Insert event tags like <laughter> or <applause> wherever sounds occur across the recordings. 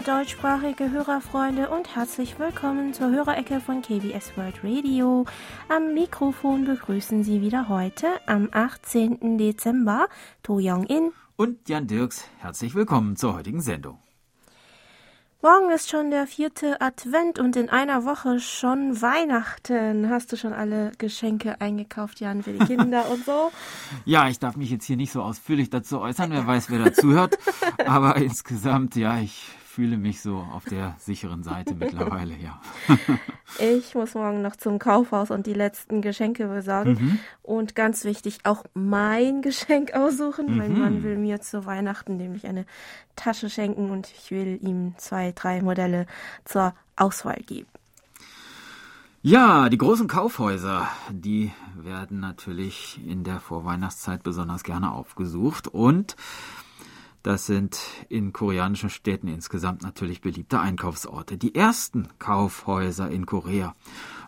Hallo deutschsprachige Hörerfreunde und herzlich willkommen zur Hörerecke von KBS World Radio. Am Mikrofon begrüßen Sie wieder heute am 18. Dezember To Young-in und Jan Dirks. Herzlich willkommen zur heutigen Sendung. Morgen ist schon der vierte Advent und in einer Woche schon Weihnachten. Hast du schon alle Geschenke eingekauft, Jan, für die Kinder und so? <laughs> Ja, ich darf mich jetzt hier nicht so ausführlich dazu äußern. Wer weiß, wer dazu hört. <laughs> Aber insgesamt, ja, ich fühle mich so auf der <laughs> sicheren Seite mittlerweile, ja. <laughs> ich muss morgen noch zum Kaufhaus und die letzten Geschenke besorgen. Mhm. Und ganz wichtig, auch mein <laughs> Geschenk aussuchen. Mhm. Mein Mann will mir zu Weihnachten nämlich eine Tasche schenken und ich will ihm zwei, drei Modelle zur Auswahl geben. Ja, die großen Kaufhäuser, die werden natürlich in der Vorweihnachtszeit besonders gerne aufgesucht und das sind in koreanischen Städten insgesamt natürlich beliebte Einkaufsorte. Die ersten Kaufhäuser in Korea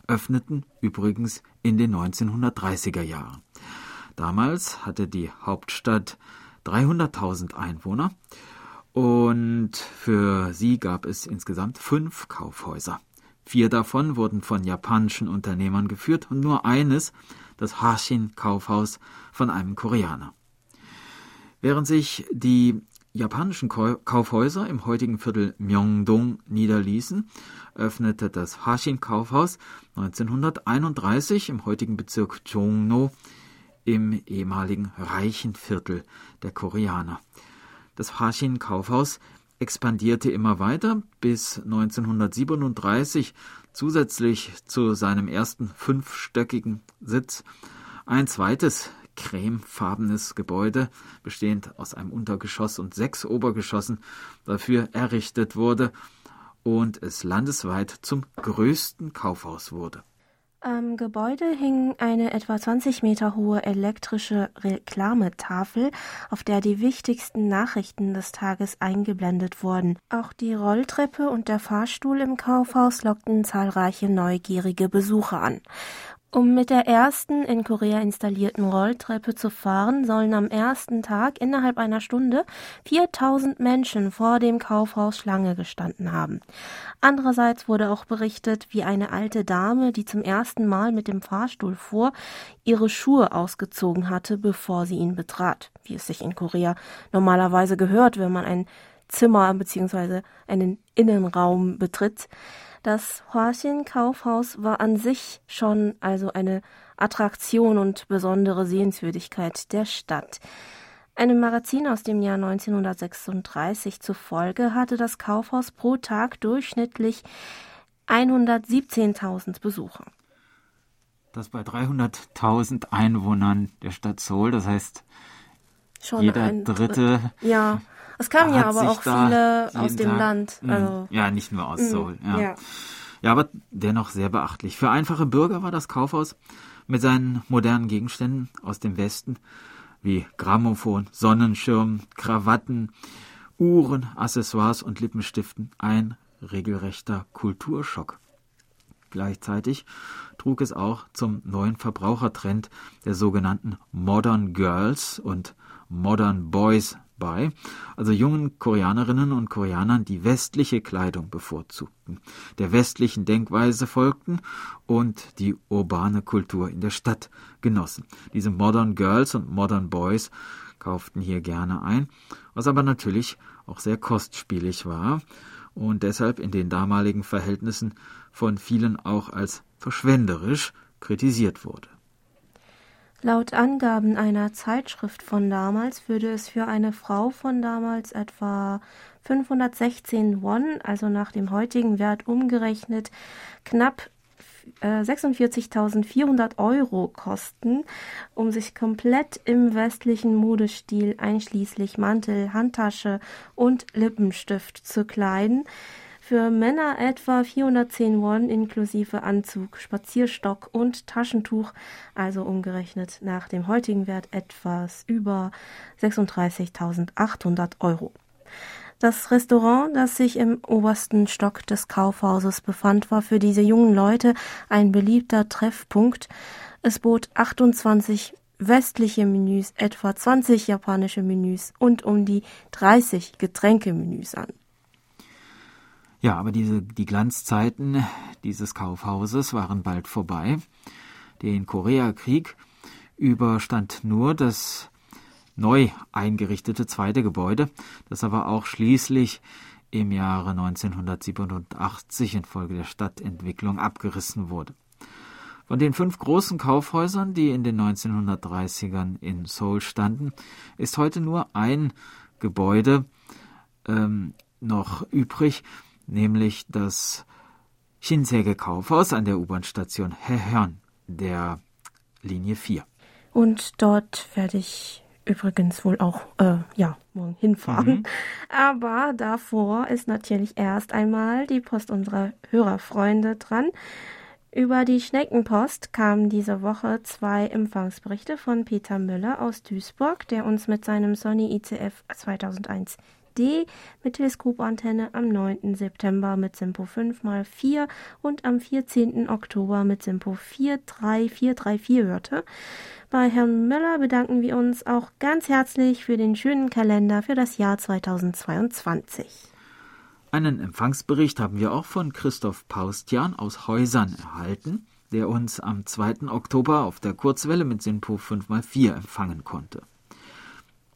öffneten übrigens in den 1930er Jahren. Damals hatte die Hauptstadt 300.000 Einwohner und für sie gab es insgesamt fünf Kaufhäuser. Vier davon wurden von japanischen Unternehmern geführt und nur eines, das Hashin Kaufhaus, von einem Koreaner. Während sich die japanischen Kaufhäuser im heutigen Viertel Myeongdong niederließen, öffnete das Hashin Kaufhaus 1931 im heutigen Bezirk Jongno im ehemaligen reichen Viertel der Koreaner. Das Hashin Kaufhaus expandierte immer weiter bis 1937 zusätzlich zu seinem ersten fünfstöckigen Sitz ein zweites cremefarbenes Gebäude, bestehend aus einem Untergeschoss und sechs Obergeschossen, dafür errichtet wurde und es landesweit zum größten Kaufhaus wurde. Am Gebäude hing eine etwa 20 Meter hohe elektrische Reklametafel, auf der die wichtigsten Nachrichten des Tages eingeblendet wurden. Auch die Rolltreppe und der Fahrstuhl im Kaufhaus lockten zahlreiche neugierige Besucher an. Um mit der ersten in Korea installierten Rolltreppe zu fahren, sollen am ersten Tag innerhalb einer Stunde 4000 Menschen vor dem Kaufhaus Schlange gestanden haben. Andererseits wurde auch berichtet, wie eine alte Dame, die zum ersten Mal mit dem Fahrstuhl fuhr, ihre Schuhe ausgezogen hatte, bevor sie ihn betrat, wie es sich in Korea normalerweise gehört, wenn man ein Zimmer bzw. einen Innenraum betritt. Das Huaxin-Kaufhaus war an sich schon also eine Attraktion und besondere Sehenswürdigkeit der Stadt. Einem Magazin aus dem Jahr 1936 zufolge hatte das Kaufhaus pro Tag durchschnittlich 117.000 Besucher. Das bei 300.000 Einwohnern der Stadt Seoul, das heißt, Schon jeder dritte ja. Es kamen ja aber auch viele aus dem Tag, Land. Hm. Also. Ja, nicht nur aus hm, Seoul. Ja. ja. ja, aber dennoch sehr beachtlich. Für einfache Bürger war das Kaufhaus mit seinen modernen Gegenständen aus dem Westen wie Grammophon, Sonnenschirm, Krawatten, Uhren, Accessoires und Lippenstiften ein regelrechter Kulturschock. Gleichzeitig trug es auch zum neuen Verbrauchertrend der sogenannten Modern Girls und Modern Boys bei, also jungen Koreanerinnen und Koreanern, die westliche Kleidung bevorzugten, der westlichen Denkweise folgten und die urbane Kultur in der Stadt genossen. Diese Modern Girls und Modern Boys kauften hier gerne ein, was aber natürlich auch sehr kostspielig war und deshalb in den damaligen Verhältnissen von vielen auch als verschwenderisch kritisiert wurde. Laut Angaben einer Zeitschrift von damals würde es für eine Frau von damals etwa 516 Won, also nach dem heutigen Wert umgerechnet, knapp 46.400 äh, Euro kosten, um sich komplett im westlichen Modestil einschließlich Mantel, Handtasche und Lippenstift zu kleiden für Männer etwa 410 Won inklusive Anzug, Spazierstock und Taschentuch, also umgerechnet nach dem heutigen Wert etwas über 36.800 Euro. Das Restaurant, das sich im obersten Stock des Kaufhauses befand, war für diese jungen Leute ein beliebter Treffpunkt. Es bot 28 westliche Menüs, etwa 20 japanische Menüs und um die 30 Getränkemenüs an. Ja, aber diese, die Glanzzeiten dieses Kaufhauses waren bald vorbei. Den Koreakrieg überstand nur das neu eingerichtete zweite Gebäude, das aber auch schließlich im Jahre 1987 infolge der Stadtentwicklung abgerissen wurde. Von den fünf großen Kaufhäusern, die in den 1930ern in Seoul standen, ist heute nur ein Gebäude ähm, noch übrig, nämlich das Shinseige Kaufhaus an der U-Bahn-Station Haehyun der Linie 4. Und dort werde ich übrigens wohl auch äh, ja morgen hinfahren. Mhm. Aber davor ist natürlich erst einmal die Post unserer Hörerfreunde dran. Über die Schneckenpost kamen diese Woche zwei Empfangsberichte von Peter Müller aus Duisburg, der uns mit seinem Sony ICF 2001 D mit Teleskopantenne am 9. September mit Simpo 5x4 und am 14. Oktober mit Simpo 43434 hörte. Bei Herrn Müller bedanken wir uns auch ganz herzlich für den schönen Kalender für das Jahr 2022. Einen Empfangsbericht haben wir auch von Christoph Paustian aus Häusern erhalten, der uns am 2. Oktober auf der Kurzwelle mit SINPO 5x4 empfangen konnte.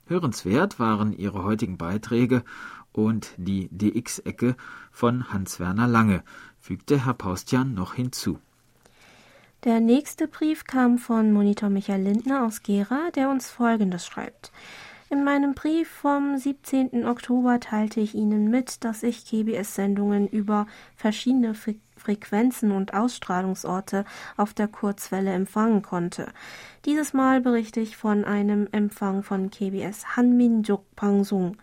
Hörenswert waren ihre heutigen Beiträge und die DX-Ecke von Hans-Werner Lange, fügte Herr Paustian noch hinzu. Der nächste Brief kam von Monitor Michael Lindner aus Gera, der uns Folgendes schreibt. In meinem Brief vom 17. Oktober teilte ich Ihnen mit, dass ich KBS-Sendungen über verschiedene Fre Frequenzen und Ausstrahlungsorte auf der Kurzwelle empfangen konnte. Dieses Mal berichte ich von einem Empfang von KBS Hanminjuk Pangsung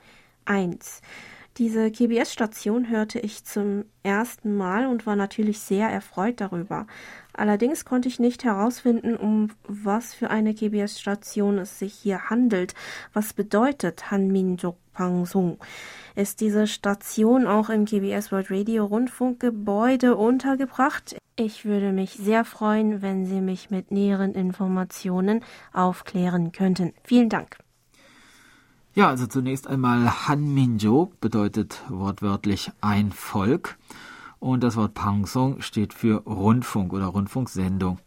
1. Diese KBS-Station hörte ich zum ersten Mal und war natürlich sehr erfreut darüber. Allerdings konnte ich nicht herausfinden, um was für eine KBS-Station es sich hier handelt. Was bedeutet Hanminjuk Pangsung? Ist diese Station auch im KBS World Radio Rundfunkgebäude untergebracht? Ich würde mich sehr freuen, wenn Sie mich mit näheren Informationen aufklären könnten. Vielen Dank. Ja, also zunächst einmal Hanminjo bedeutet wortwörtlich ein Volk und das Wort Pangsong steht für Rundfunk oder Rundfunksendung.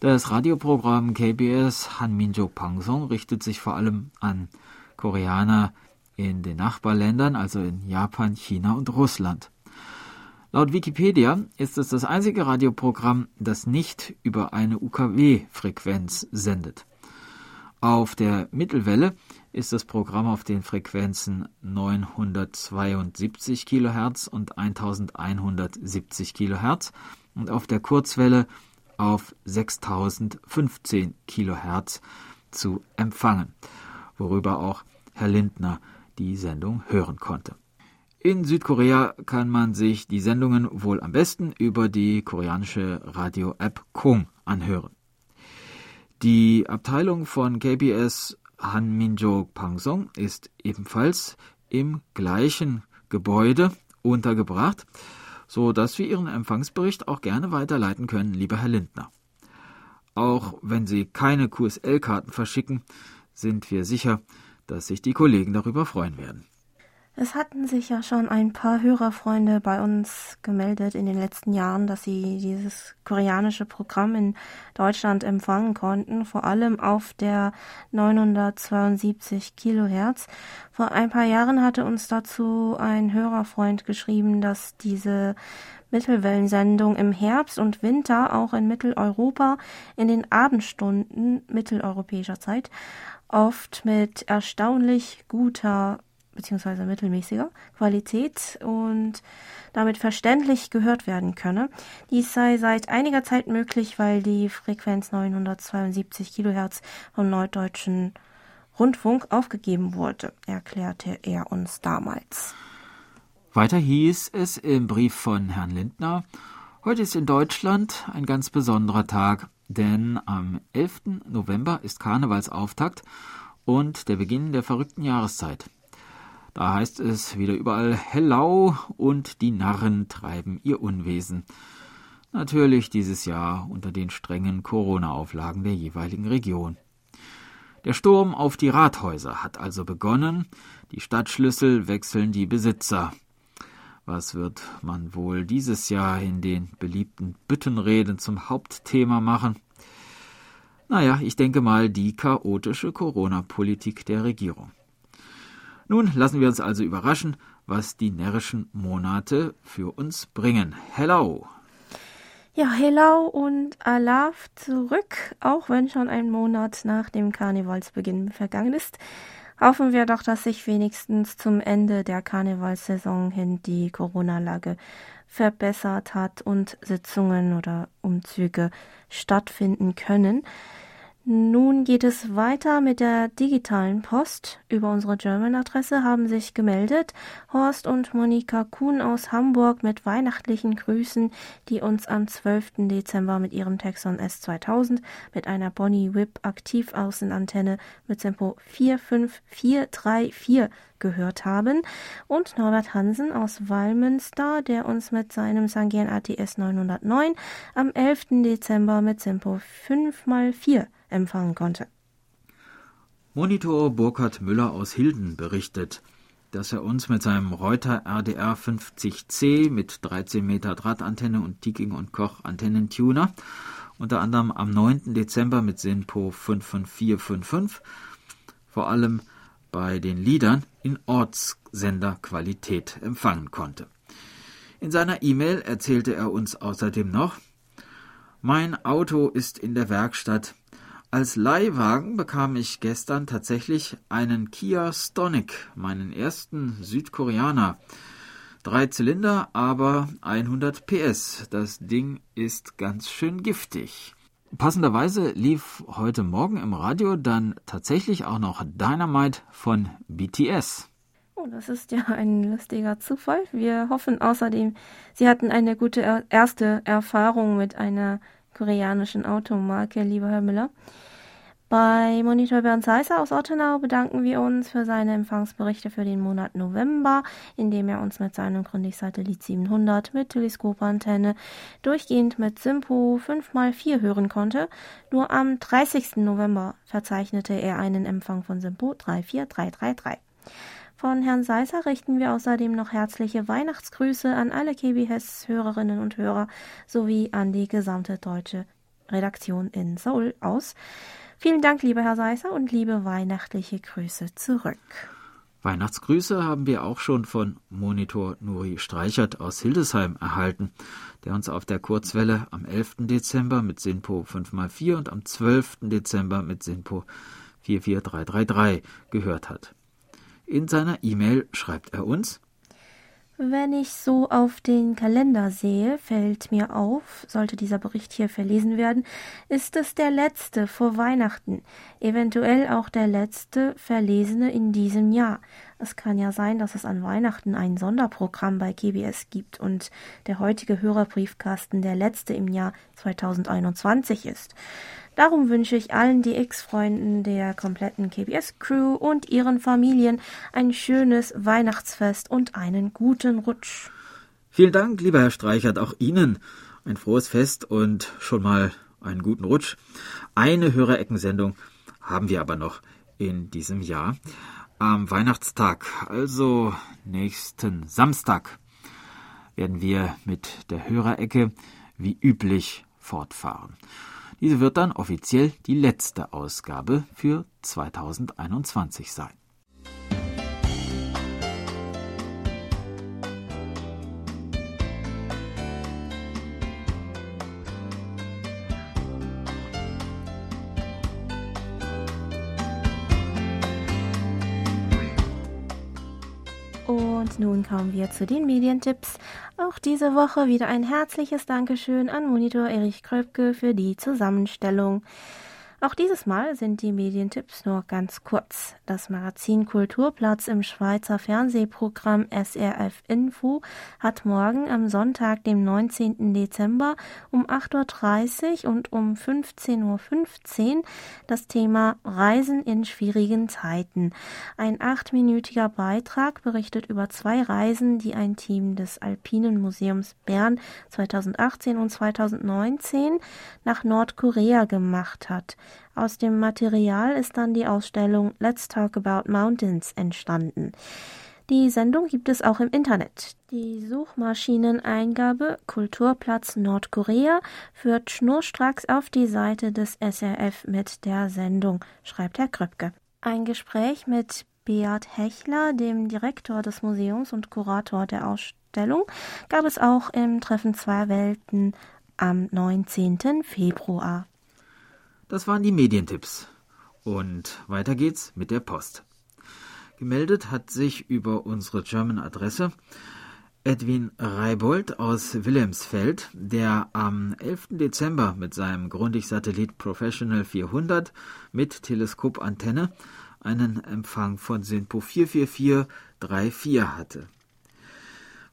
Das Radioprogramm KBS Hanminjo Pangsong richtet sich vor allem an Koreaner in den Nachbarländern, also in Japan, China und Russland. Laut Wikipedia ist es das einzige Radioprogramm, das nicht über eine UKW-Frequenz sendet. Auf der Mittelwelle ist das Programm auf den Frequenzen 972 kHz und 1170 kHz und auf der Kurzwelle auf 6015 kHz zu empfangen, worüber auch Herr Lindner die Sendung hören konnte. In Südkorea kann man sich die Sendungen wohl am besten über die koreanische Radio-App Kong anhören. Die Abteilung von KBS Hanminjo Pangsong ist ebenfalls im gleichen Gebäude untergebracht, so dass wir Ihren Empfangsbericht auch gerne weiterleiten können, lieber Herr Lindner. Auch wenn Sie keine QSL-Karten verschicken, sind wir sicher, dass sich die Kollegen darüber freuen werden. Es hatten sich ja schon ein paar Hörerfreunde bei uns gemeldet in den letzten Jahren, dass sie dieses koreanische Programm in Deutschland empfangen konnten, vor allem auf der 972 Kilohertz. Vor ein paar Jahren hatte uns dazu ein Hörerfreund geschrieben, dass diese Mittelwellensendung im Herbst und Winter auch in Mitteleuropa in den Abendstunden mitteleuropäischer Zeit oft mit erstaunlich guter beziehungsweise mittelmäßiger Qualität und damit verständlich gehört werden könne. Dies sei seit einiger Zeit möglich, weil die Frequenz 972 Kilohertz vom Norddeutschen Rundfunk aufgegeben wurde, erklärte er uns damals. Weiter hieß es im Brief von Herrn Lindner, heute ist in Deutschland ein ganz besonderer Tag, denn am 11. November ist Karnevalsauftakt und der Beginn der verrückten Jahreszeit. Da heißt es wieder überall Hellau und die Narren treiben ihr Unwesen. Natürlich dieses Jahr unter den strengen Corona-Auflagen der jeweiligen Region. Der Sturm auf die Rathäuser hat also begonnen, die Stadtschlüssel wechseln die Besitzer. Was wird man wohl dieses Jahr in den beliebten Büttenreden zum Hauptthema machen? Naja, ich denke mal die chaotische Corona-Politik der Regierung. Nun lassen wir uns also überraschen, was die närrischen Monate für uns bringen. Hello! Ja, hello und Alaf zurück, auch wenn schon ein Monat nach dem Karnevalsbeginn vergangen ist. Hoffen wir doch, dass sich wenigstens zum Ende der Karnevalssaison hin die Corona-Lage verbessert hat und Sitzungen oder Umzüge stattfinden können. Nun geht es weiter mit der digitalen Post. Über unsere German-Adresse haben sich gemeldet Horst und Monika Kuhn aus Hamburg mit weihnachtlichen Grüßen, die uns am 12. Dezember mit ihrem Texon S2000 mit einer Bonnie Whip Aktivaußenantenne mit Tempo 45434 gehört haben und Norbert Hansen aus Wallmünster, der uns mit seinem Sangian ATS 909 am 11. Dezember mit Tempo 5x4 empfangen konnte. Monitor Burkhard Müller aus Hilden berichtet, dass er uns mit seinem Reuter RDR 50C mit 13 Meter Drahtantenne und Tiking und Koch Antennentuner unter anderem am 9. Dezember mit SINPO 55455 vor allem bei den Liedern in Ortssenderqualität empfangen konnte. In seiner E-Mail erzählte er uns außerdem noch, mein Auto ist in der Werkstatt, als Leihwagen bekam ich gestern tatsächlich einen Kia Stonic, meinen ersten Südkoreaner. Drei Zylinder, aber 100 PS. Das Ding ist ganz schön giftig. Passenderweise lief heute Morgen im Radio dann tatsächlich auch noch Dynamite von BTS. Oh, das ist ja ein lustiger Zufall. Wir hoffen außerdem, Sie hatten eine gute erste Erfahrung mit einer koreanischen Automarke, lieber Herr Müller. Bei Monitor Bernd Seisser aus Ottenau bedanken wir uns für seine Empfangsberichte für den Monat November, indem er uns mit seinem Gründlich-Satellit 700 mit Teleskopantenne durchgehend mit Simpo 5x4 hören konnte. Nur am 30. November verzeichnete er einen Empfang von Simpo 34333. Von Herrn Seisser richten wir außerdem noch herzliche Weihnachtsgrüße an alle KBS-Hörerinnen und Hörer sowie an die gesamte deutsche Redaktion in Seoul aus. Vielen Dank, lieber Herr Seisser, und liebe weihnachtliche Grüße zurück. Weihnachtsgrüße haben wir auch schon von Monitor Nuri Streichert aus Hildesheim erhalten, der uns auf der Kurzwelle am 11. Dezember mit SINPO 5x4 und am 12. Dezember mit SINPO 44333 gehört hat. In seiner E-Mail schreibt er uns wenn ich so auf den Kalender sehe, fällt mir auf, sollte dieser Bericht hier verlesen werden, ist es der letzte vor Weihnachten, eventuell auch der letzte verlesene in diesem Jahr. Es kann ja sein, dass es an Weihnachten ein Sonderprogramm bei KBS gibt und der heutige Hörerbriefkasten der letzte im Jahr 2021 ist. Darum wünsche ich allen DX-Freunden der kompletten KBS-Crew und ihren Familien ein schönes Weihnachtsfest und einen guten Rutsch. Vielen Dank, lieber Herr Streichert, auch Ihnen ein frohes Fest und schon mal einen guten Rutsch. Eine Hörereckensendung haben wir aber noch in diesem Jahr. Am Weihnachtstag, also nächsten Samstag, werden wir mit der Hörerecke wie üblich fortfahren. Diese wird dann offiziell die letzte Ausgabe für 2021 sein. Kommen wir zu den Medientipps. Auch diese Woche wieder ein herzliches Dankeschön an Monitor Erich Kröpke für die Zusammenstellung. Auch dieses Mal sind die Medientipps nur ganz kurz. Das Magazin Kulturplatz im Schweizer Fernsehprogramm SRF Info hat morgen am Sonntag, dem 19. Dezember um 8.30 Uhr und um 15.15 Uhr das Thema Reisen in schwierigen Zeiten. Ein achtminütiger Beitrag berichtet über zwei Reisen, die ein Team des Alpinen Museums Bern 2018 und 2019 nach Nordkorea gemacht hat. Aus dem Material ist dann die Ausstellung Let's Talk About Mountains entstanden. Die Sendung gibt es auch im Internet. Die Suchmaschineneingabe Kulturplatz Nordkorea führt schnurstracks auf die Seite des SRF mit der Sendung, schreibt Herr Kröpke. Ein Gespräch mit Beat Hechler, dem Direktor des Museums und Kurator der Ausstellung, gab es auch im Treffen zweier Welten am 19. Februar. Das waren die Medientipps. Und weiter geht's mit der Post. Gemeldet hat sich über unsere German-Adresse Edwin Reibold aus Wilhelmsfeld, der am 11. Dezember mit seinem Grundig-Satellit Professional 400 mit Teleskopantenne einen Empfang von SINPO 44434 hatte.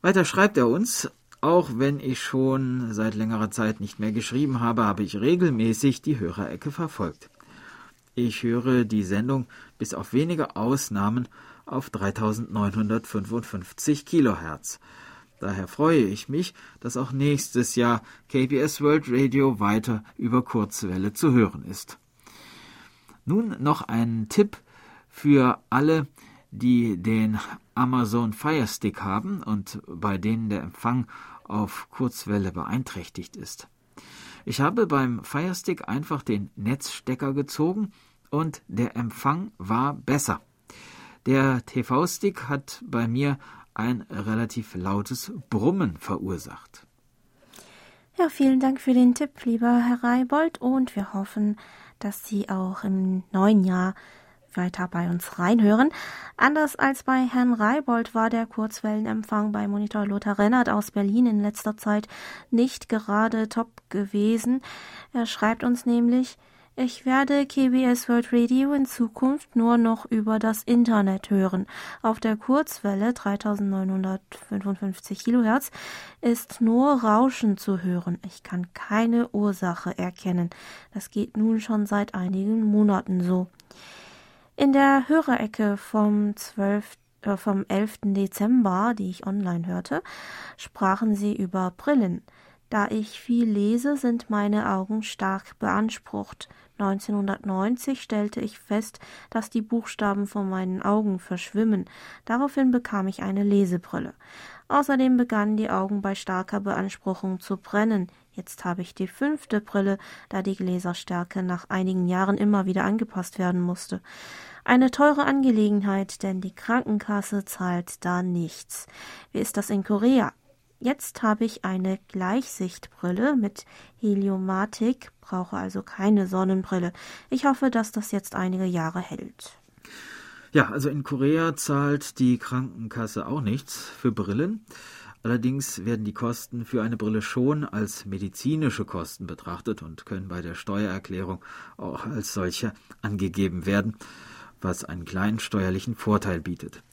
Weiter schreibt er uns, auch wenn ich schon seit längerer Zeit nicht mehr geschrieben habe, habe ich regelmäßig die Hörerecke verfolgt. Ich höre die Sendung bis auf wenige Ausnahmen auf 3955 Kilohertz. Daher freue ich mich, dass auch nächstes Jahr KBS World Radio weiter über Kurzwelle zu hören ist. Nun noch ein Tipp für alle, die den Amazon Fire Stick haben und bei denen der Empfang auf Kurzwelle beeinträchtigt ist. Ich habe beim Firestick einfach den Netzstecker gezogen und der Empfang war besser. Der TV-Stick hat bei mir ein relativ lautes Brummen verursacht. Ja, vielen Dank für den Tipp, lieber Herr Reibold, und wir hoffen, dass Sie auch im neuen Jahr weiter bei uns reinhören. Anders als bei Herrn Reibold war der Kurzwellenempfang bei Monitor Lothar Rennert aus Berlin in letzter Zeit nicht gerade top gewesen. Er schreibt uns nämlich, ich werde KBS World Radio in Zukunft nur noch über das Internet hören. Auf der Kurzwelle 3955 Kilohertz ist nur Rauschen zu hören. Ich kann keine Ursache erkennen. Das geht nun schon seit einigen Monaten so. In der Hörerecke vom 12 äh, vom 11. Dezember, die ich online hörte, sprachen sie über Brillen. Da ich viel lese, sind meine Augen stark beansprucht. 1990 stellte ich fest, dass die Buchstaben vor meinen Augen verschwimmen. Daraufhin bekam ich eine Lesebrille. Außerdem begannen die Augen bei starker Beanspruchung zu brennen. Jetzt habe ich die fünfte Brille, da die Gläserstärke nach einigen Jahren immer wieder angepasst werden musste. Eine teure Angelegenheit, denn die Krankenkasse zahlt da nichts. Wie ist das in Korea? Jetzt habe ich eine Gleichsichtbrille mit Heliomatik, brauche also keine Sonnenbrille. Ich hoffe, dass das jetzt einige Jahre hält. Ja, also in Korea zahlt die Krankenkasse auch nichts für Brillen. Allerdings werden die Kosten für eine Brille schon als medizinische Kosten betrachtet und können bei der Steuererklärung auch als solche angegeben werden was einen kleinen steuerlichen Vorteil bietet.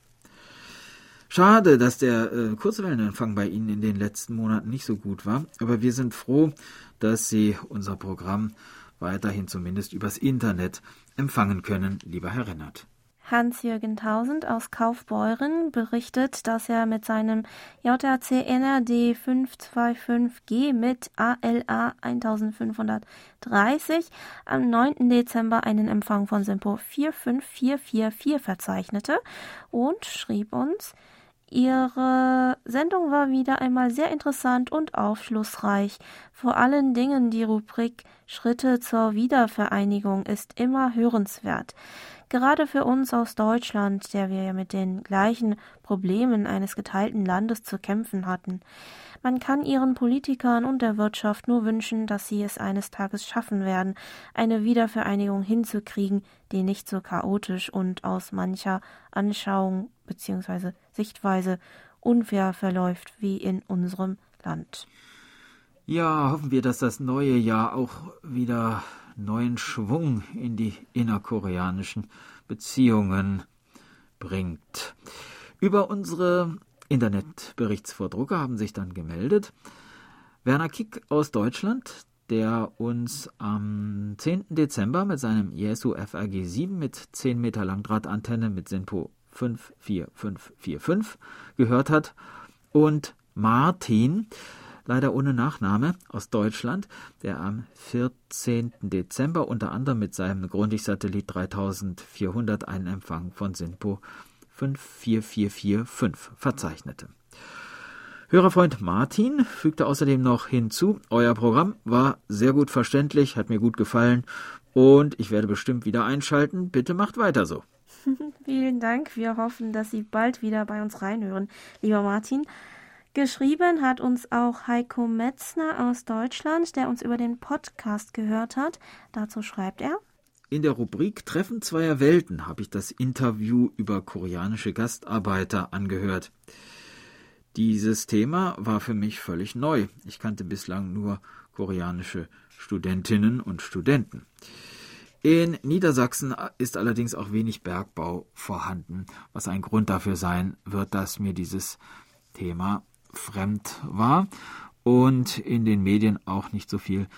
Schade, dass der äh, Kurzwellenempfang bei Ihnen in den letzten Monaten nicht so gut war, aber wir sind froh, dass Sie unser Programm weiterhin zumindest übers Internet empfangen können, lieber Herr Rennert. Hans-Jürgen Tausend aus Kaufbeuren berichtet, dass er mit seinem JRC NRD 525G mit ALA 1530 am 9. Dezember einen Empfang von Simpo 45444 verzeichnete und schrieb uns, Ihre Sendung war wieder einmal sehr interessant und aufschlussreich. Vor allen Dingen die Rubrik Schritte zur Wiedervereinigung ist immer hörenswert. Gerade für uns aus Deutschland, der wir ja mit den gleichen Problemen eines geteilten Landes zu kämpfen hatten. Man kann ihren Politikern und der Wirtschaft nur wünschen, dass sie es eines Tages schaffen werden, eine Wiedervereinigung hinzukriegen, die nicht so chaotisch und aus mancher Anschauung bzw. Sichtweise unfair verläuft wie in unserem Land. Ja, hoffen wir, dass das neue Jahr auch wieder neuen Schwung in die innerkoreanischen Beziehungen bringt. Über unsere Internetberichtsvordrucke haben sich dann gemeldet Werner Kick aus Deutschland, der uns am 10. Dezember mit seinem Yesu FRG 7 mit 10 Meter Langdrahtantenne mit SINPO 54545 gehört hat und Martin, leider ohne Nachname, aus Deutschland, der am 14. Dezember unter anderem mit seinem Grundig-Satellit 3400 einen Empfang von SINPO 54445 verzeichnete. Hörerfreund Martin fügte außerdem noch hinzu, euer Programm war sehr gut verständlich, hat mir gut gefallen und ich werde bestimmt wieder einschalten. Bitte macht weiter so. <laughs> Vielen Dank. Wir hoffen, dass Sie bald wieder bei uns reinhören, lieber Martin. Geschrieben hat uns auch Heiko Metzner aus Deutschland, der uns über den Podcast gehört hat. Dazu schreibt er. In der Rubrik Treffen zweier Welten habe ich das Interview über koreanische Gastarbeiter angehört. Dieses Thema war für mich völlig neu. Ich kannte bislang nur koreanische Studentinnen und Studenten. In Niedersachsen ist allerdings auch wenig Bergbau vorhanden, was ein Grund dafür sein wird, dass mir dieses Thema fremd war und in den Medien auch nicht so viel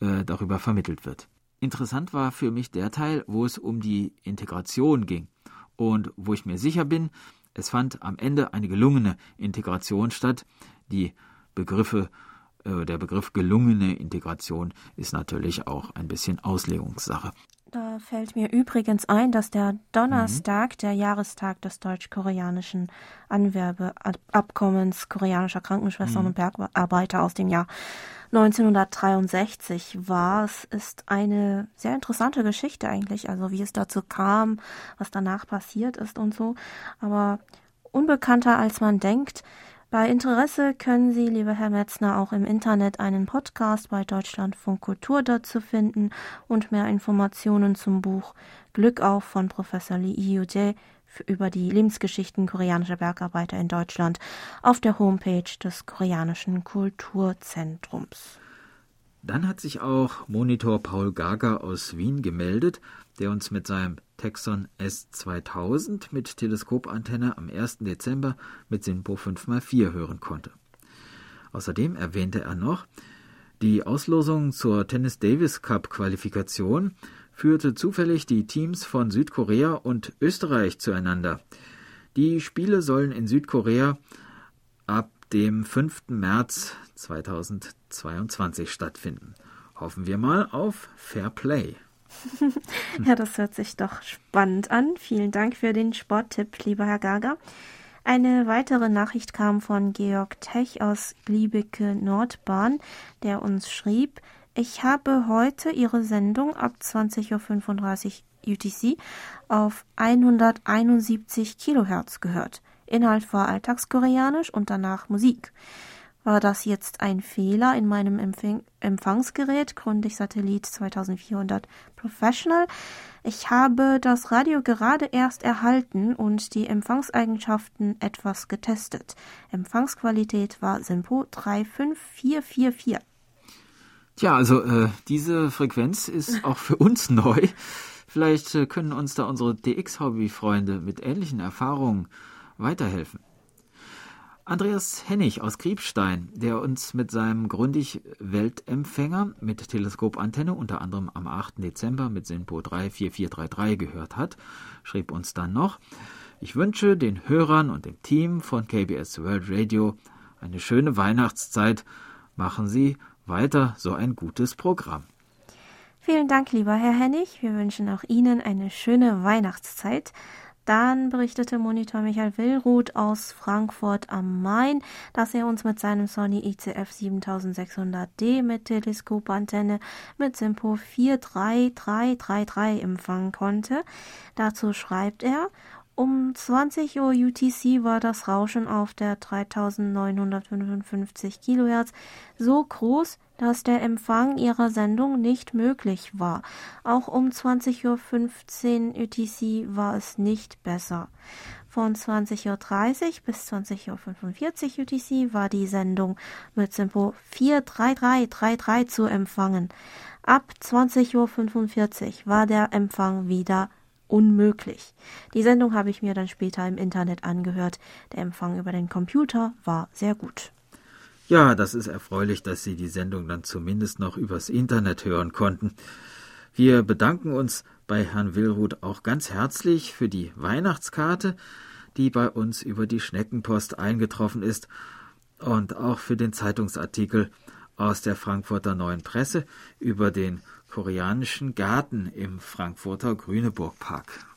äh, darüber vermittelt wird. Interessant war für mich der Teil, wo es um die Integration ging und wo ich mir sicher bin, es fand am Ende eine gelungene Integration statt. Die Begriffe, der Begriff gelungene Integration ist natürlich auch ein bisschen Auslegungssache. Da fällt mir übrigens ein, dass der Donnerstag mhm. der Jahrestag des deutsch-koreanischen Anwerbeabkommens koreanischer Krankenschwestern mhm. und Bergarbeiter aus dem Jahr 1963 war. Es ist eine sehr interessante Geschichte eigentlich, also wie es dazu kam, was danach passiert ist und so. Aber unbekannter als man denkt, bei Interesse können Sie, lieber Herr Metzner, auch im Internet einen Podcast bei Deutschlandfunk Kultur dazu finden und mehr Informationen zum Buch Glück auf von Professor Lee Yoo-jae über die Lebensgeschichten koreanischer Bergarbeiter in Deutschland auf der Homepage des koreanischen Kulturzentrums. Dann hat sich auch Monitor Paul Gager aus Wien gemeldet, der uns mit seinem Texon S2000 mit Teleskopantenne am 1. Dezember mit SINPO 5x4 hören konnte. Außerdem erwähnte er noch, die Auslosung zur Tennis Davis Cup Qualifikation führte zufällig die Teams von Südkorea und Österreich zueinander. Die Spiele sollen in Südkorea ab dem 5. März 2022 stattfinden. Hoffen wir mal auf Fair Play. <laughs> ja, das hört sich doch spannend an. Vielen Dank für den Sporttipp, lieber Herr Gager. Eine weitere Nachricht kam von Georg Tech aus Gliebeke Nordbahn, der uns schrieb, ich habe heute Ihre Sendung ab 20.35 Uhr UTC auf 171 Kilohertz gehört. Inhalt war Alltagskoreanisch und danach Musik. War das jetzt ein Fehler in meinem Empfang Empfangsgerät Grundig Satellit 2400 Professional? Ich habe das Radio gerade erst erhalten und die Empfangseigenschaften etwas getestet. Empfangsqualität war Simpo 35444. Tja, also äh, diese Frequenz ist <laughs> auch für uns neu. Vielleicht äh, können uns da unsere DX-Hobby-Freunde mit ähnlichen Erfahrungen weiterhelfen. Andreas Hennig aus Kriebstein, der uns mit seinem Grundig Weltempfänger mit Teleskopantenne unter anderem am 8. Dezember mit SINPO 34433 gehört hat, schrieb uns dann noch, ich wünsche den Hörern und dem Team von KBS World Radio eine schöne Weihnachtszeit. Machen Sie weiter so ein gutes Programm. Vielen Dank, lieber Herr Hennig. Wir wünschen auch Ihnen eine schöne Weihnachtszeit. Dann berichtete Monitor Michael Willruth aus Frankfurt am Main, dass er uns mit seinem Sony ICF 7600D mit Teleskopantenne mit Simpo 43333 empfangen konnte. Dazu schreibt er, um 20 Uhr UTC war das Rauschen auf der 3955 Kilohertz so groß, dass der Empfang ihrer Sendung nicht möglich war. Auch um 20.15 Uhr UTC war es nicht besser. Von 20.30 Uhr bis 20.45 Uhr UTC war die Sendung mit Simpo 43333 zu empfangen. Ab 20.45 Uhr war der Empfang wieder unmöglich. Die Sendung habe ich mir dann später im Internet angehört. Der Empfang über den Computer war sehr gut. Ja, das ist erfreulich, dass Sie die Sendung dann zumindest noch übers Internet hören konnten. Wir bedanken uns bei Herrn Willruth auch ganz herzlich für die Weihnachtskarte, die bei uns über die Schneckenpost eingetroffen ist, und auch für den Zeitungsartikel aus der Frankfurter Neuen Presse über den koreanischen Garten im Frankfurter Grüneburgpark.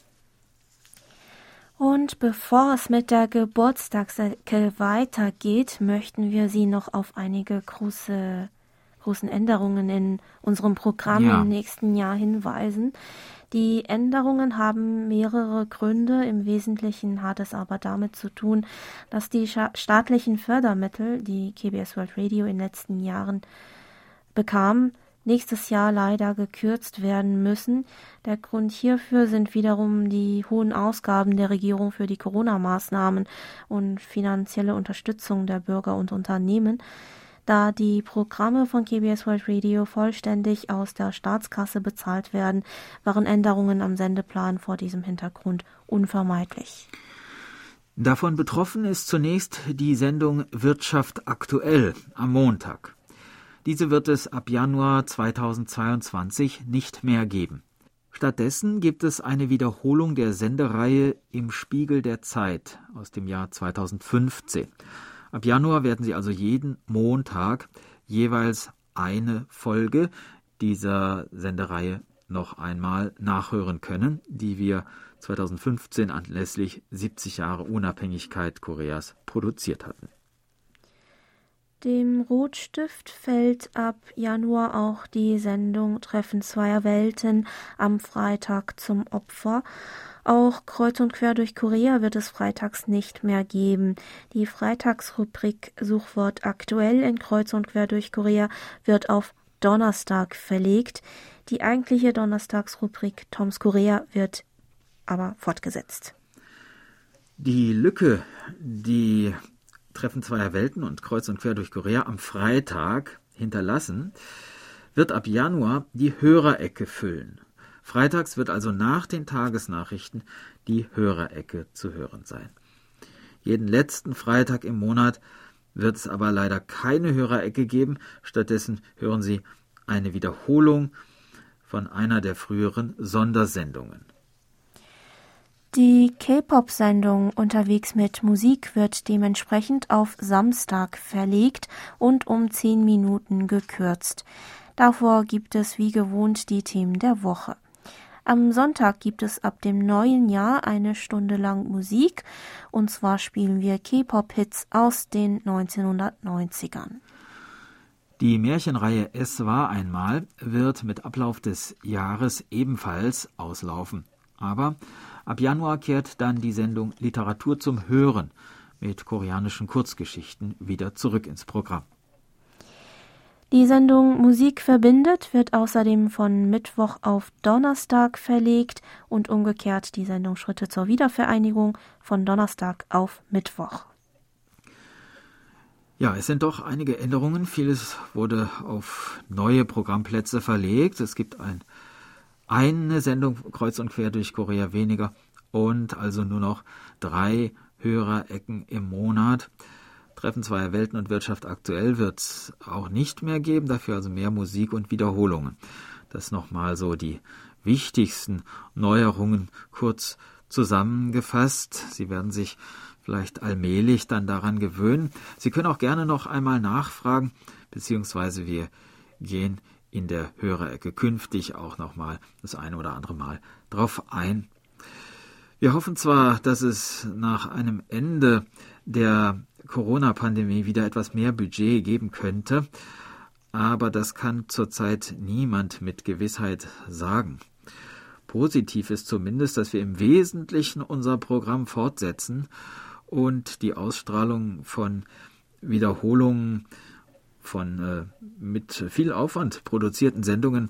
Und bevor es mit der Geburtstagsecke weitergeht, möchten wir Sie noch auf einige große, großen Änderungen in unserem Programm ja. im nächsten Jahr hinweisen. Die Änderungen haben mehrere Gründe. Im Wesentlichen hat es aber damit zu tun, dass die staatlichen Fördermittel, die KBS World Radio in den letzten Jahren bekam, nächstes Jahr leider gekürzt werden müssen. Der Grund hierfür sind wiederum die hohen Ausgaben der Regierung für die Corona-Maßnahmen und finanzielle Unterstützung der Bürger und Unternehmen. Da die Programme von KBS World Radio vollständig aus der Staatskasse bezahlt werden, waren Änderungen am Sendeplan vor diesem Hintergrund unvermeidlich. Davon betroffen ist zunächst die Sendung Wirtschaft aktuell am Montag. Diese wird es ab Januar 2022 nicht mehr geben. Stattdessen gibt es eine Wiederholung der Sendereihe Im Spiegel der Zeit aus dem Jahr 2015. Ab Januar werden Sie also jeden Montag jeweils eine Folge dieser Sendereihe noch einmal nachhören können, die wir 2015 anlässlich 70 Jahre Unabhängigkeit Koreas produziert hatten. Dem Rotstift fällt ab Januar auch die Sendung Treffen zweier Welten am Freitag zum Opfer. Auch Kreuz und Quer durch Korea wird es freitags nicht mehr geben. Die Freitagsrubrik Suchwort aktuell in Kreuz und Quer durch Korea wird auf Donnerstag verlegt. Die eigentliche Donnerstagsrubrik Toms Korea wird aber fortgesetzt. Die Lücke, die Treffen zweier Welten und Kreuz und Quer durch Korea am Freitag hinterlassen, wird ab Januar die Hörerecke füllen. Freitags wird also nach den Tagesnachrichten die Hörerecke zu hören sein. Jeden letzten Freitag im Monat wird es aber leider keine Hörerecke geben. Stattdessen hören Sie eine Wiederholung von einer der früheren Sondersendungen. Die K-Pop-Sendung Unterwegs mit Musik wird dementsprechend auf Samstag verlegt und um zehn Minuten gekürzt. Davor gibt es wie gewohnt die Themen der Woche. Am Sonntag gibt es ab dem neuen Jahr eine Stunde lang Musik und zwar spielen wir K-Pop-Hits aus den 1990ern. Die Märchenreihe Es war einmal wird mit Ablauf des Jahres ebenfalls auslaufen. Aber Ab Januar kehrt dann die Sendung Literatur zum Hören mit koreanischen Kurzgeschichten wieder zurück ins Programm. Die Sendung Musik verbindet wird außerdem von Mittwoch auf Donnerstag verlegt und umgekehrt die Sendung Schritte zur Wiedervereinigung von Donnerstag auf Mittwoch. Ja, es sind doch einige Änderungen. Vieles wurde auf neue Programmplätze verlegt. Es gibt ein eine Sendung kreuz und quer durch Korea weniger und also nur noch drei Hörerecken im Monat. Treffen zweier Welten und Wirtschaft aktuell wird es auch nicht mehr geben, dafür also mehr Musik und Wiederholungen. Das nochmal so die wichtigsten Neuerungen kurz zusammengefasst. Sie werden sich vielleicht allmählich dann daran gewöhnen. Sie können auch gerne noch einmal nachfragen, beziehungsweise wir gehen in der Hörerecke künftig auch nochmal das eine oder andere Mal drauf ein. Wir hoffen zwar, dass es nach einem Ende der Corona-Pandemie wieder etwas mehr Budget geben könnte, aber das kann zurzeit niemand mit Gewissheit sagen. Positiv ist zumindest, dass wir im Wesentlichen unser Programm fortsetzen und die Ausstrahlung von Wiederholungen von äh, mit viel Aufwand produzierten Sendungen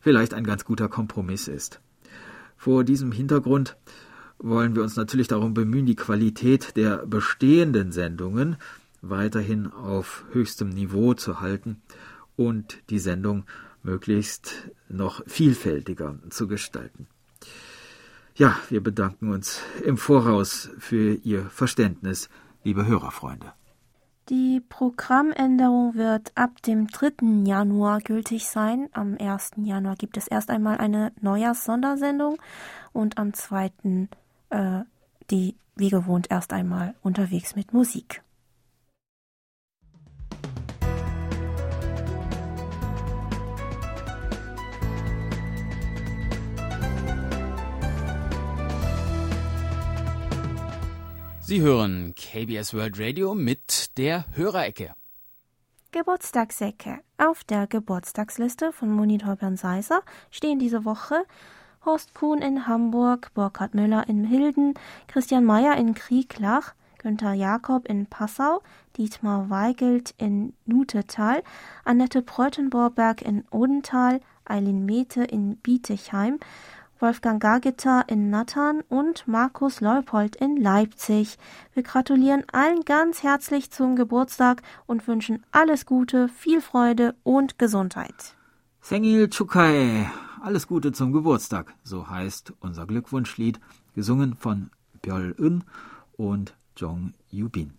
vielleicht ein ganz guter Kompromiss ist. Vor diesem Hintergrund wollen wir uns natürlich darum bemühen, die Qualität der bestehenden Sendungen weiterhin auf höchstem Niveau zu halten und die Sendung möglichst noch vielfältiger zu gestalten. Ja, wir bedanken uns im Voraus für Ihr Verständnis, liebe Hörerfreunde. Die Programmänderung wird ab dem 3. Januar gültig sein. Am 1. Januar gibt es erst einmal eine Neujahrssondersendung und am 2. Äh, die wie gewohnt erst einmal unterwegs mit Musik. Sie hören KBS World Radio mit der Hörerecke. Geburtstagsecke. Auf der Geburtstagsliste von Monitor Bern-Seiser stehen diese Woche Horst Kuhn in Hamburg, Burkhard Müller in Hilden, Christian Mayer in Krieglach, Günther Jakob in Passau, Dietmar Weigelt in Nutetal, Annette Preutenborberg in Odental, Eileen Mete in Bietigheim, Wolfgang Gagita in Nattern und Markus Leupold in Leipzig. Wir gratulieren allen ganz herzlich zum Geburtstag und wünschen alles Gute, viel Freude und Gesundheit. Sengil Chukai, alles Gute zum Geburtstag, so heißt unser Glückwunschlied, gesungen von Björl Un und Jong Yubin.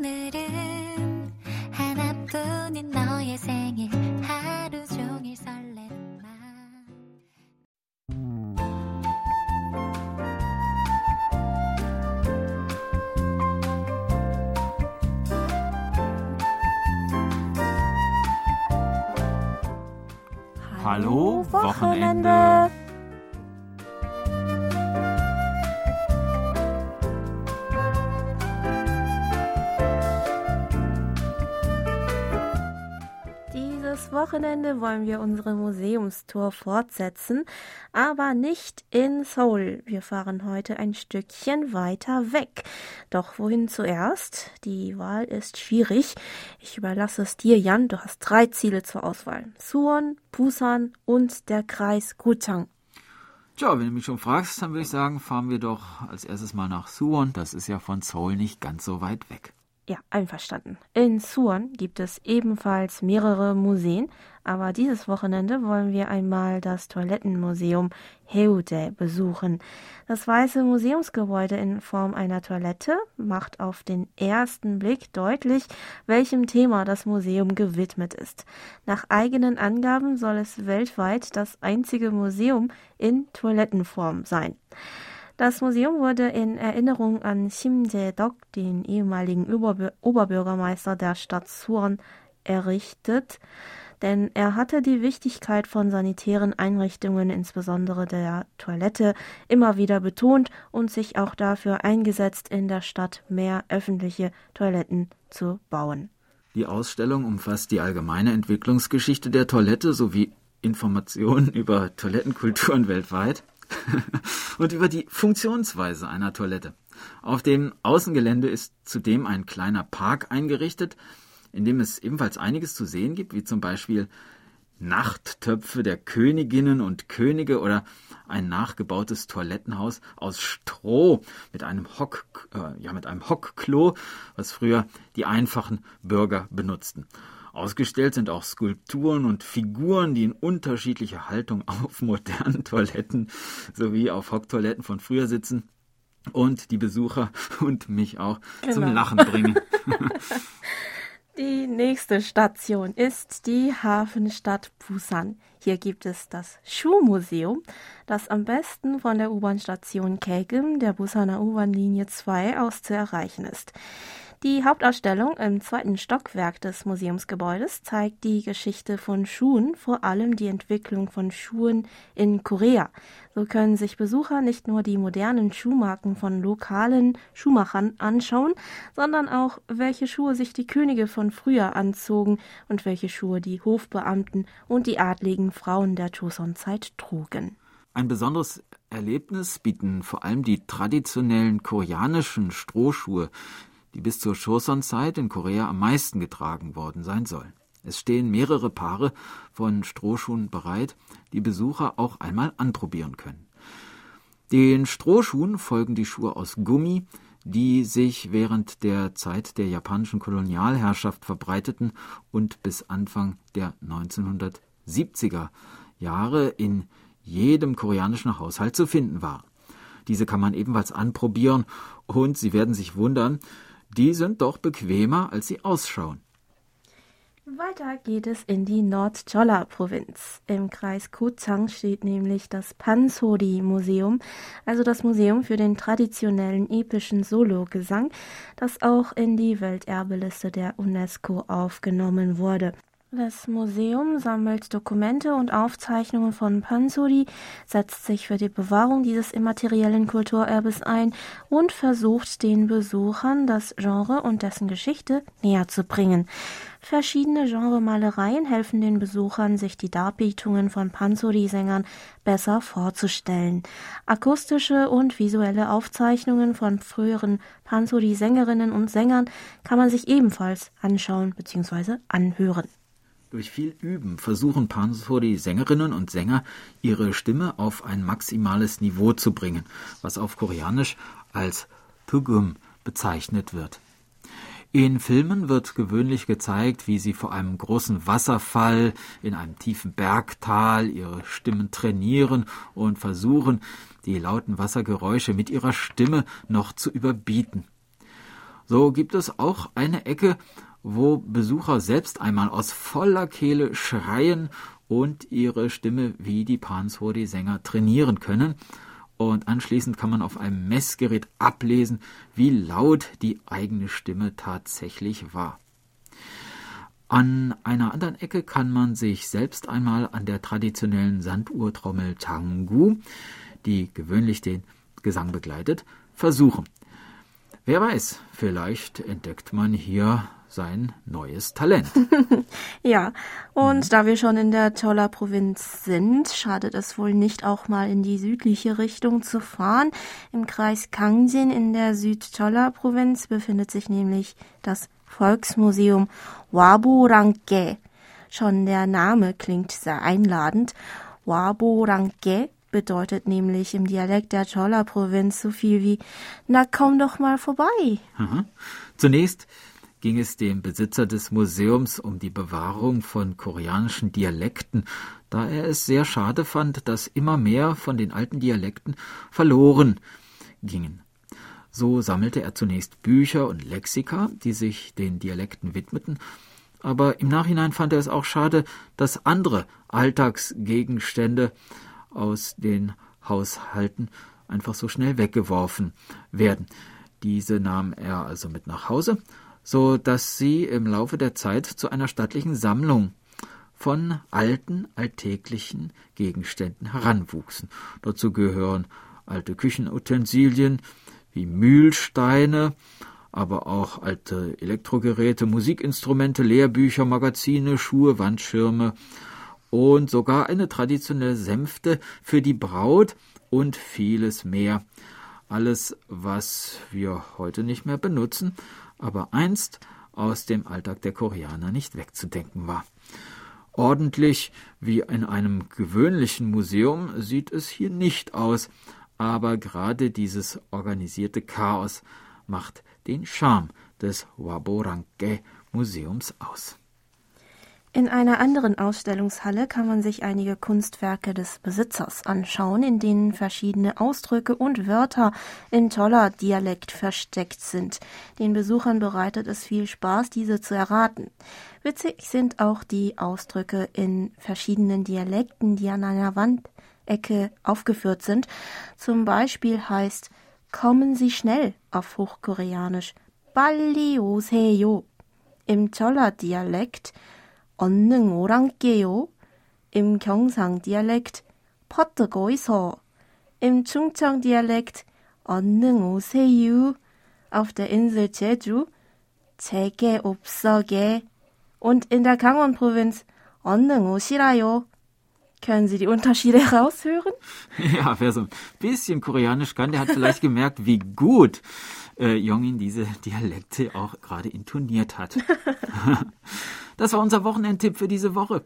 오늘은 하나뿐인 너의 생일 하루 종일 설레는 Hallo, Wochenende. Wochenende. Wochenende wollen wir unsere Museumstour fortsetzen, aber nicht in Seoul. Wir fahren heute ein Stückchen weiter weg. Doch wohin zuerst? Die Wahl ist schwierig. Ich überlasse es dir, Jan. Du hast drei Ziele zur Auswahl. Suwon, Busan und der Kreis Gutang. Tja, wenn du mich schon fragst, dann würde ich sagen, fahren wir doch als erstes mal nach Suwon. Das ist ja von Seoul nicht ganz so weit weg. Ja, einverstanden. In Suwon gibt es ebenfalls mehrere Museen, aber dieses Wochenende wollen wir einmal das Toilettenmuseum Heude besuchen. Das weiße Museumsgebäude in Form einer Toilette macht auf den ersten Blick deutlich, welchem Thema das Museum gewidmet ist. Nach eigenen Angaben soll es weltweit das einzige Museum in Toilettenform sein. Das Museum wurde in Erinnerung an Sim Jae-dok, den ehemaligen Oberbürgermeister der Stadt Suwon, errichtet, denn er hatte die Wichtigkeit von sanitären Einrichtungen, insbesondere der Toilette, immer wieder betont und sich auch dafür eingesetzt, in der Stadt mehr öffentliche Toiletten zu bauen. Die Ausstellung umfasst die allgemeine Entwicklungsgeschichte der Toilette sowie Informationen <laughs> über Toilettenkulturen weltweit. <laughs> und über die Funktionsweise einer Toilette. Auf dem Außengelände ist zudem ein kleiner Park eingerichtet, in dem es ebenfalls einiges zu sehen gibt, wie zum Beispiel Nachttöpfe der Königinnen und Könige oder ein nachgebautes Toilettenhaus aus Stroh mit einem Hock, äh, ja, mit einem Hockklo, was früher die einfachen Bürger benutzten. Ausgestellt sind auch Skulpturen und Figuren, die in unterschiedlicher Haltung auf modernen Toiletten sowie auf Hocktoiletten von früher sitzen und die Besucher und mich auch genau. zum Lachen bringen. <laughs> Die nächste Station ist die Hafenstadt Busan. Hier gibt es das Schuhmuseum, das am besten von der U-Bahn-Station Kaegum der Busaner U-Bahn-Linie 2 aus zu erreichen ist. Die Hauptausstellung im zweiten Stockwerk des Museumsgebäudes zeigt die Geschichte von Schuhen, vor allem die Entwicklung von Schuhen in Korea. So können sich Besucher nicht nur die modernen Schuhmarken von lokalen Schuhmachern anschauen, sondern auch, welche Schuhe sich die Könige von früher anzogen und welche Schuhe die Hofbeamten und die adligen Frauen der Joseon-Zeit trugen. Ein besonderes Erlebnis bieten vor allem die traditionellen koreanischen Strohschuhe, die bis zur Choson-Zeit in Korea am meisten getragen worden sein sollen. Es stehen mehrere Paare von Strohschuhen bereit, die Besucher auch einmal anprobieren können. Den Strohschuhen folgen die Schuhe aus Gummi, die sich während der Zeit der japanischen Kolonialherrschaft verbreiteten und bis Anfang der 1970er Jahre in jedem koreanischen Haushalt zu finden waren. Diese kann man ebenfalls anprobieren und Sie werden sich wundern, die sind doch bequemer, als sie ausschauen. Weiter geht es in die Nordcholla-Provinz. Im Kreis Kuzang steht nämlich das Pansori-Museum, also das Museum für den traditionellen epischen Solo-Gesang, das auch in die Welterbeliste der UNESCO aufgenommen wurde. Das Museum sammelt Dokumente und Aufzeichnungen von Pansori, setzt sich für die Bewahrung dieses immateriellen Kulturerbes ein und versucht den Besuchern das Genre und dessen Geschichte näher zu bringen. Verschiedene Genremalereien helfen den Besuchern, sich die Darbietungen von Pansori-Sängern besser vorzustellen. Akustische und visuelle Aufzeichnungen von früheren Pansori-Sängerinnen und Sängern kann man sich ebenfalls anschauen bzw. anhören. Durch viel Üben versuchen Pansori-Sängerinnen und Sänger, ihre Stimme auf ein maximales Niveau zu bringen, was auf Koreanisch als Tugum bezeichnet wird. In Filmen wird gewöhnlich gezeigt, wie sie vor einem großen Wasserfall in einem tiefen Bergtal ihre Stimmen trainieren und versuchen, die lauten Wassergeräusche mit ihrer Stimme noch zu überbieten. So gibt es auch eine Ecke, wo Besucher selbst einmal aus voller Kehle schreien und ihre Stimme wie die Pansori-Sänger trainieren können. Und anschließend kann man auf einem Messgerät ablesen, wie laut die eigene Stimme tatsächlich war. An einer anderen Ecke kann man sich selbst einmal an der traditionellen Sanduhrtrommel Tangu, die gewöhnlich den Gesang begleitet, versuchen. Wer weiß, vielleicht entdeckt man hier sein neues Talent. <laughs> ja, und mhm. da wir schon in der Cholla-Provinz sind, schadet es wohl nicht auch mal in die südliche Richtung zu fahren. Im Kreis Kangjin in der Süd-Cholla-Provinz befindet sich nämlich das Volksmuseum Waborangge. Schon der Name klingt sehr einladend. Waborangge bedeutet nämlich im Dialekt der Cholla-Provinz so viel wie Na komm doch mal vorbei. Aha. Zunächst ging es dem Besitzer des Museums um die Bewahrung von koreanischen Dialekten, da er es sehr schade fand, dass immer mehr von den alten Dialekten verloren gingen. So sammelte er zunächst Bücher und Lexika, die sich den Dialekten widmeten, aber im Nachhinein fand er es auch schade, dass andere Alltagsgegenstände aus den Haushalten einfach so schnell weggeworfen werden. Diese nahm er also mit nach Hause so dass sie im Laufe der Zeit zu einer stattlichen Sammlung von alten, alltäglichen Gegenständen heranwuchsen. Dazu gehören alte Küchenutensilien wie Mühlsteine, aber auch alte Elektrogeräte, Musikinstrumente, Lehrbücher, Magazine, Schuhe, Wandschirme und sogar eine traditionelle Sänfte für die Braut und vieles mehr. Alles, was wir heute nicht mehr benutzen, aber einst aus dem Alltag der Koreaner nicht wegzudenken war. Ordentlich wie in einem gewöhnlichen Museum sieht es hier nicht aus, aber gerade dieses organisierte Chaos macht den Charme des Waboranke Museums aus. In einer anderen Ausstellungshalle kann man sich einige Kunstwerke des Besitzers anschauen, in denen verschiedene Ausdrücke und Wörter in toller Dialekt versteckt sind. Den Besuchern bereitet es viel Spaß, diese zu erraten. Witzig sind auch die Ausdrücke in verschiedenen Dialekten, die an einer Wandecke aufgeführt sind. Zum Beispiel heißt Kommen Sie schnell auf Hochkoreanisch Balli. Im toller Dialekt 얼른 오랑깨요. Im 경상디alekt 퍼뜨고 있어. Im 충청디alekt 얼른 오세요. Auf der Insel Jeju 제게 없어게. Und in der Kangon-Provinz 얼른 오시라요. Können Sie die Unterschiede <laughs> raushören? Ja, <laughs> wer so ein bisschen Koreanisch kann, der hat vielleicht gemerkt, wie gut äh, Jongin diese Dialekte auch gerade intoniert hat. <laughs> das war unser Wochenendtipp für diese Woche.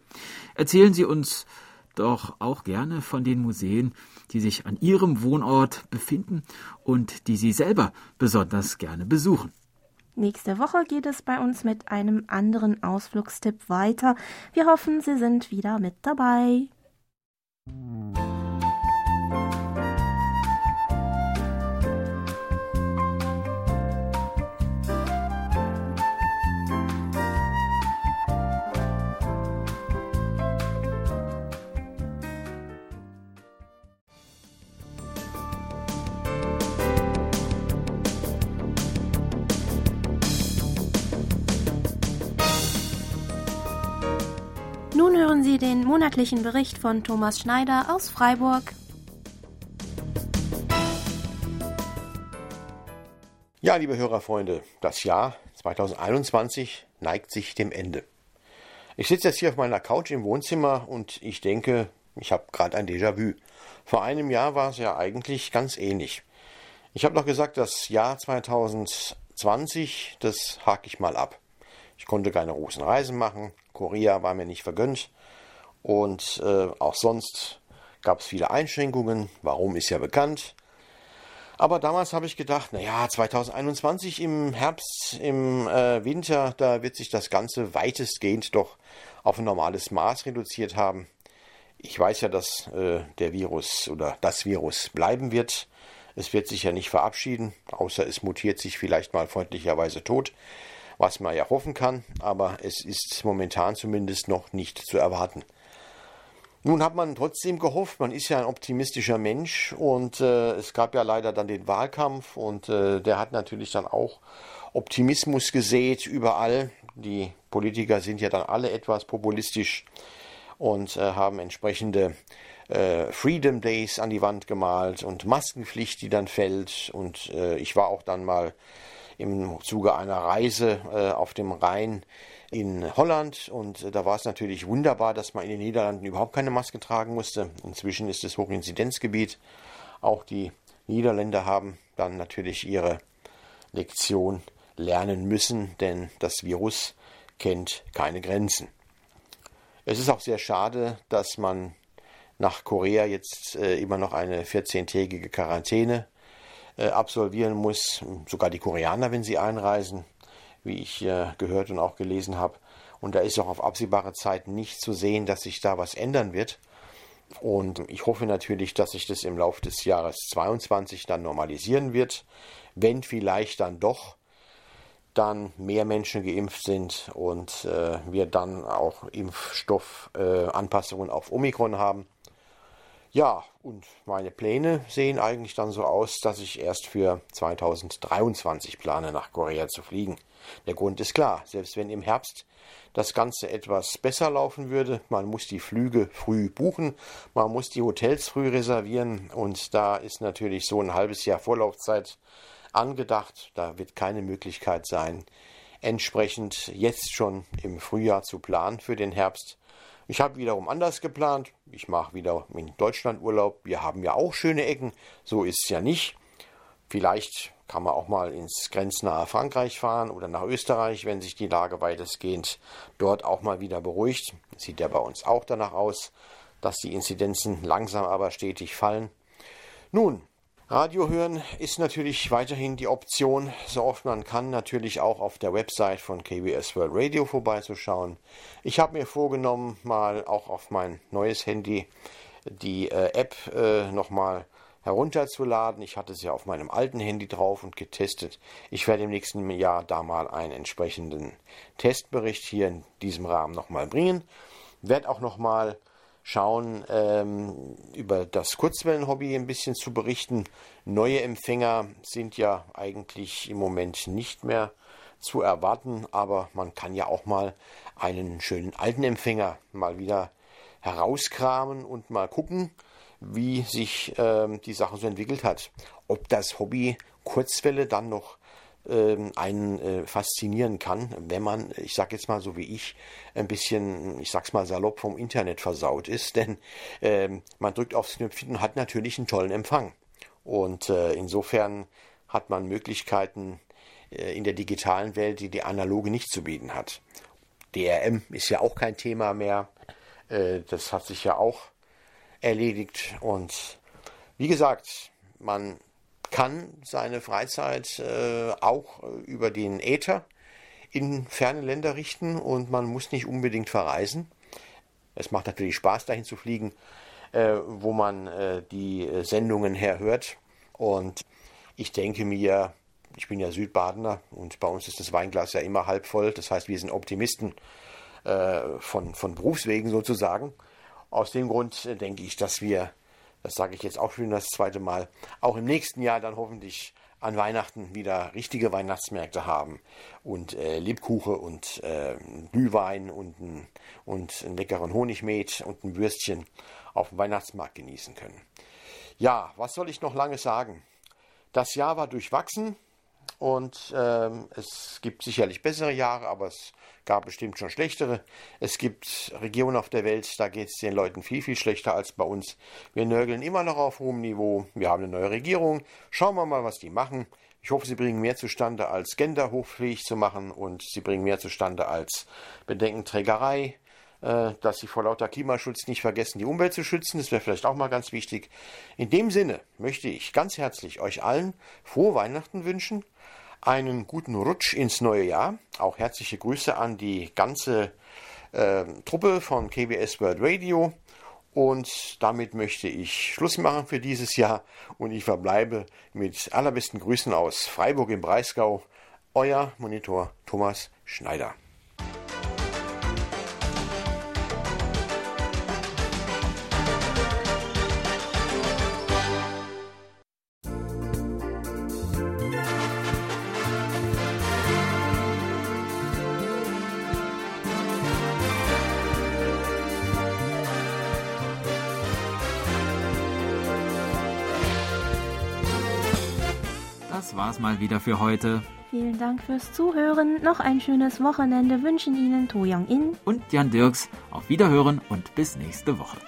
Erzählen Sie uns doch auch gerne von den Museen, die sich an Ihrem Wohnort befinden und die Sie selber besonders gerne besuchen. Nächste Woche geht es bei uns mit einem anderen Ausflugstipp weiter. Wir hoffen, Sie sind wieder mit dabei. Sie den monatlichen Bericht von Thomas Schneider aus Freiburg. Ja, liebe Hörerfreunde, das Jahr 2021 neigt sich dem Ende. Ich sitze jetzt hier auf meiner Couch im Wohnzimmer und ich denke, ich habe gerade ein Déjà-vu. Vor einem Jahr war es ja eigentlich ganz ähnlich. Ich habe noch gesagt, das Jahr 2020, das hake ich mal ab. Ich konnte keine großen Reisen machen, Korea war mir nicht vergönnt und äh, auch sonst gab es viele Einschränkungen. Warum ist ja bekannt. Aber damals habe ich gedacht, naja, 2021 im Herbst, im äh, Winter, da wird sich das Ganze weitestgehend doch auf ein normales Maß reduziert haben. Ich weiß ja, dass äh, der Virus oder das Virus bleiben wird. Es wird sich ja nicht verabschieden, außer es mutiert sich vielleicht mal freundlicherweise tot, was man ja hoffen kann, aber es ist momentan zumindest noch nicht zu erwarten. Nun hat man trotzdem gehofft, man ist ja ein optimistischer Mensch und äh, es gab ja leider dann den Wahlkampf und äh, der hat natürlich dann auch Optimismus gesät überall. Die Politiker sind ja dann alle etwas populistisch und äh, haben entsprechende äh, Freedom Days an die Wand gemalt und Maskenpflicht, die dann fällt. Und äh, ich war auch dann mal im Zuge einer Reise äh, auf dem Rhein in Holland und äh, da war es natürlich wunderbar, dass man in den Niederlanden überhaupt keine Maske tragen musste. Inzwischen ist es Hochinzidenzgebiet. Auch die Niederländer haben dann natürlich ihre Lektion lernen müssen, denn das Virus kennt keine Grenzen. Es ist auch sehr schade, dass man nach Korea jetzt äh, immer noch eine 14-tägige Quarantäne äh, absolvieren muss. Sogar die Koreaner, wenn sie einreisen wie ich äh, gehört und auch gelesen habe. Und da ist auch auf absehbare Zeit nicht zu sehen, dass sich da was ändern wird. Und ich hoffe natürlich, dass sich das im Laufe des Jahres 22 dann normalisieren wird, wenn vielleicht dann doch dann mehr Menschen geimpft sind und äh, wir dann auch Impfstoffanpassungen äh, auf Omikron haben. Ja, und meine Pläne sehen eigentlich dann so aus, dass ich erst für 2023 plane, nach Korea zu fliegen. Der Grund ist klar, selbst wenn im Herbst das Ganze etwas besser laufen würde, man muss die Flüge früh buchen, man muss die Hotels früh reservieren und da ist natürlich so ein halbes Jahr Vorlaufzeit angedacht. Da wird keine Möglichkeit sein, entsprechend jetzt schon im Frühjahr zu planen für den Herbst. Ich habe wiederum anders geplant. Ich mache wieder in Deutschland Urlaub. Wir haben ja auch schöne Ecken. So ist es ja nicht. Vielleicht kann man auch mal ins grenznahe Frankreich fahren oder nach Österreich, wenn sich die Lage weitestgehend dort auch mal wieder beruhigt. Sieht ja bei uns auch danach aus, dass die Inzidenzen langsam aber stetig fallen. Nun, Radio hören ist natürlich weiterhin die Option, so oft man kann, natürlich auch auf der Website von KBS World Radio vorbeizuschauen. Ich habe mir vorgenommen, mal auch auf mein neues Handy die äh, App äh, nochmal herunterzuladen. Ich hatte sie auf meinem alten Handy drauf und getestet. Ich werde im nächsten Jahr da mal einen entsprechenden Testbericht hier in diesem Rahmen nochmal bringen. Werde auch nochmal schauen, ähm, über das Kurzwellenhobby ein bisschen zu berichten. Neue Empfänger sind ja eigentlich im Moment nicht mehr zu erwarten, aber man kann ja auch mal einen schönen alten Empfänger mal wieder herauskramen und mal gucken, wie sich ähm, die Sache so entwickelt hat. Ob das Hobby Kurzwelle dann noch einen äh, faszinieren kann, wenn man, ich sag jetzt mal so wie ich, ein bisschen, ich sag's mal salopp vom Internet versaut ist, <laughs> denn ähm, man drückt aufs Knöpfchen und hat natürlich einen tollen Empfang. Und äh, insofern hat man Möglichkeiten äh, in der digitalen Welt, die die analoge nicht zu bieten hat. DRM ist ja auch kein Thema mehr. Das hat sich ja auch erledigt. Und wie gesagt, man kann seine Freizeit äh, auch über den Äther in ferne Länder richten und man muss nicht unbedingt verreisen. Es macht natürlich Spaß, dahin zu fliegen, äh, wo man äh, die Sendungen herhört. Und ich denke mir, ich bin ja Südbadener und bei uns ist das Weinglas ja immer halb voll. Das heißt, wir sind Optimisten äh, von, von Berufswegen sozusagen. Aus dem Grund äh, denke ich, dass wir, das sage ich jetzt auch schon das zweite Mal, auch im nächsten Jahr dann hoffentlich an Weihnachten wieder richtige Weihnachtsmärkte haben und äh, Lebkuche und äh, Glühwein und, ein, und einen leckeren Honigmet und ein Würstchen auf dem Weihnachtsmarkt genießen können. Ja, was soll ich noch lange sagen? Das Jahr war durchwachsen und ähm, es gibt sicherlich bessere Jahre, aber es gab bestimmt schon schlechtere. Es gibt Regionen auf der Welt, da geht es den Leuten viel, viel schlechter als bei uns. Wir nörgeln immer noch auf hohem Niveau. Wir haben eine neue Regierung. Schauen wir mal, was die machen. Ich hoffe, sie bringen mehr zustande, als Gender hochfähig zu machen und sie bringen mehr zustande als Bedenkenträgerei dass sie vor lauter Klimaschutz nicht vergessen, die Umwelt zu schützen. Das wäre vielleicht auch mal ganz wichtig. In dem Sinne möchte ich ganz herzlich euch allen frohe Weihnachten wünschen, einen guten Rutsch ins neue Jahr. Auch herzliche Grüße an die ganze äh, Truppe von KBS World Radio. Und damit möchte ich Schluss machen für dieses Jahr und ich verbleibe mit allerbesten Grüßen aus Freiburg im Breisgau. Euer Monitor Thomas Schneider. Mal wieder für heute. Vielen Dank fürs Zuhören. Noch ein schönes Wochenende wünschen Ihnen To Young In und Jan Dirks. Auf Wiederhören und bis nächste Woche.